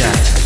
Yeah.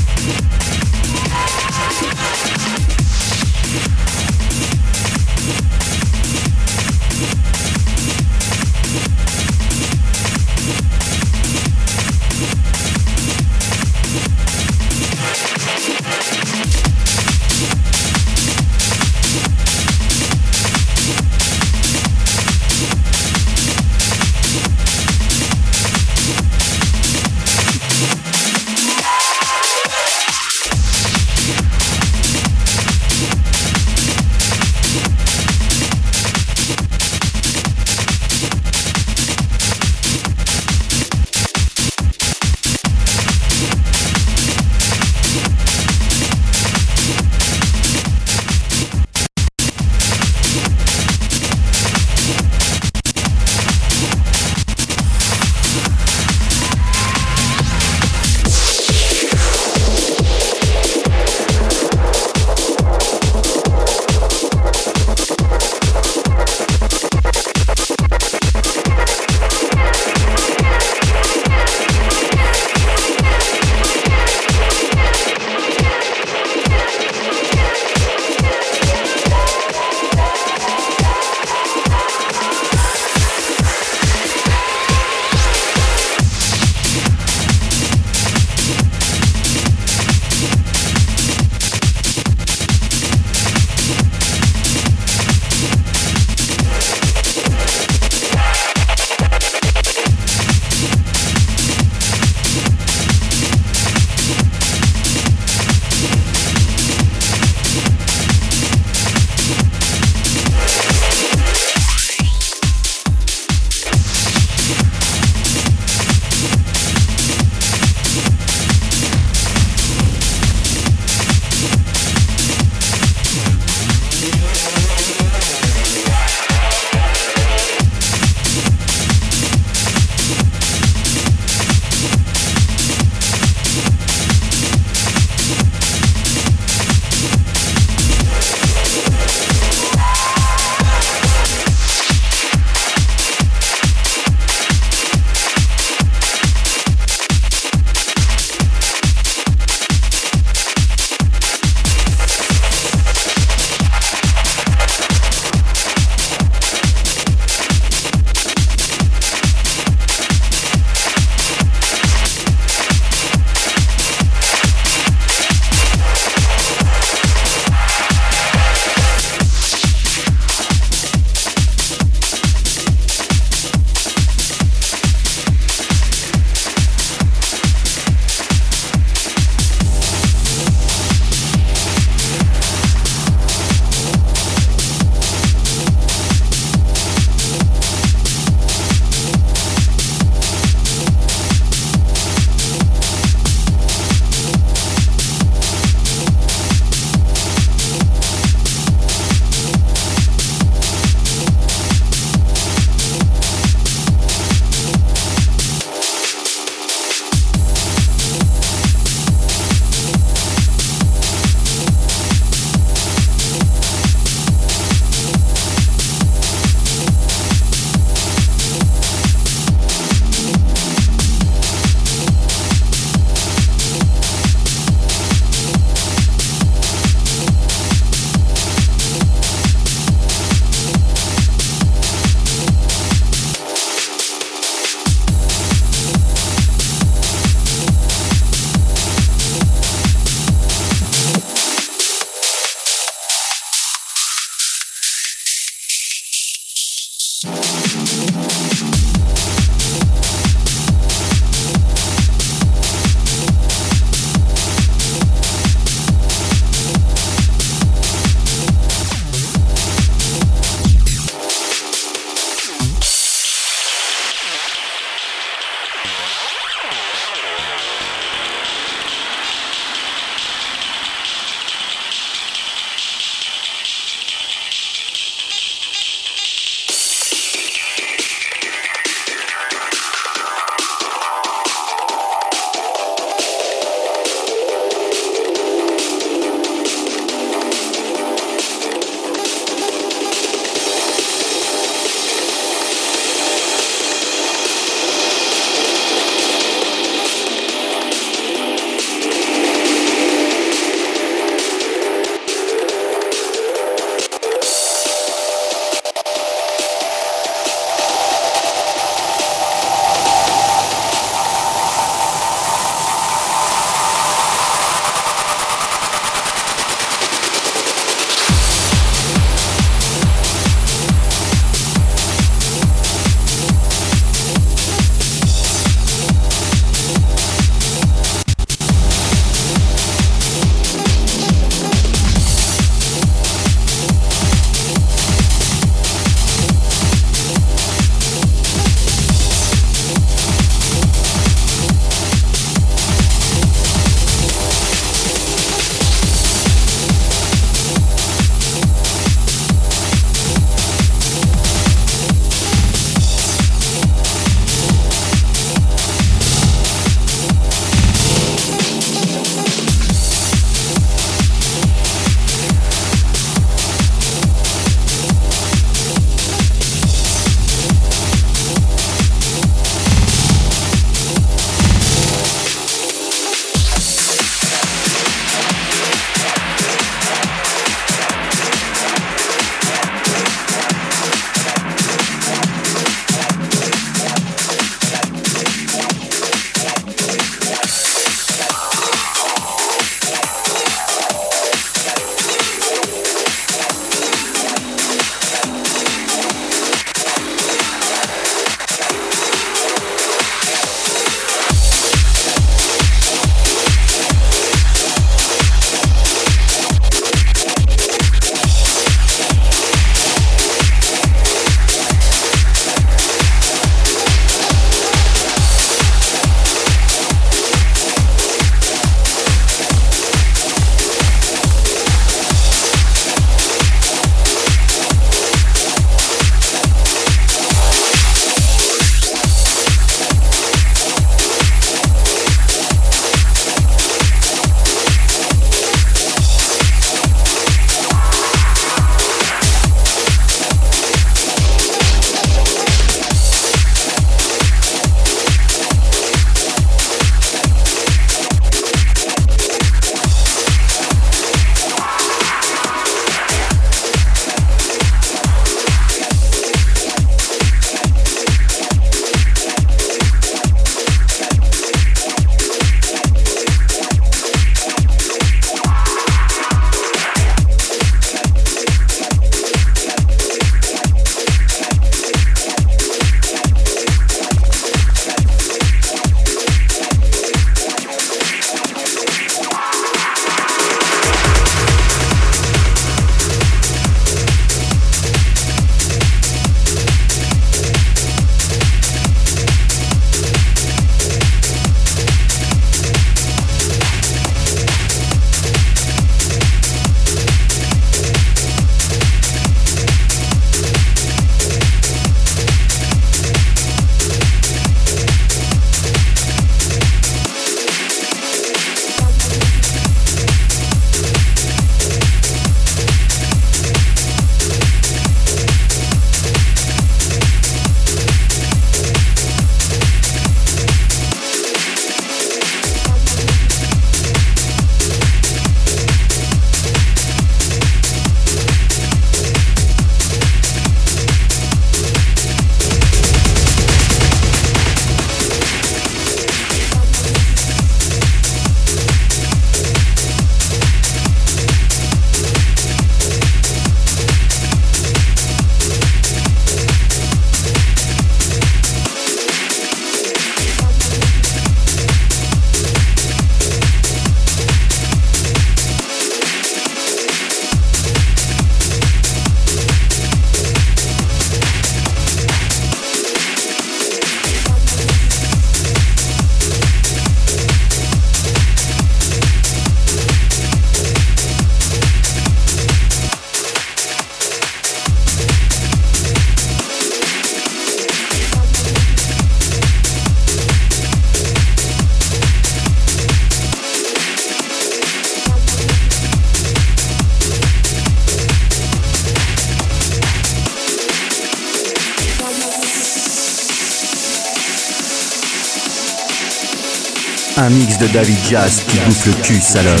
David Jazz qui bouffe le cul, salope.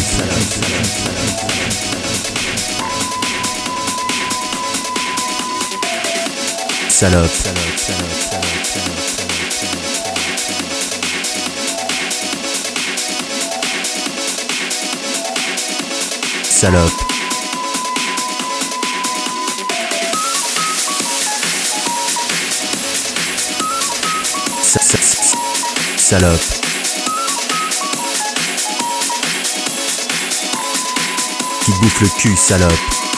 Salope. Salope. Salope. Qui bouffe le cul, salope.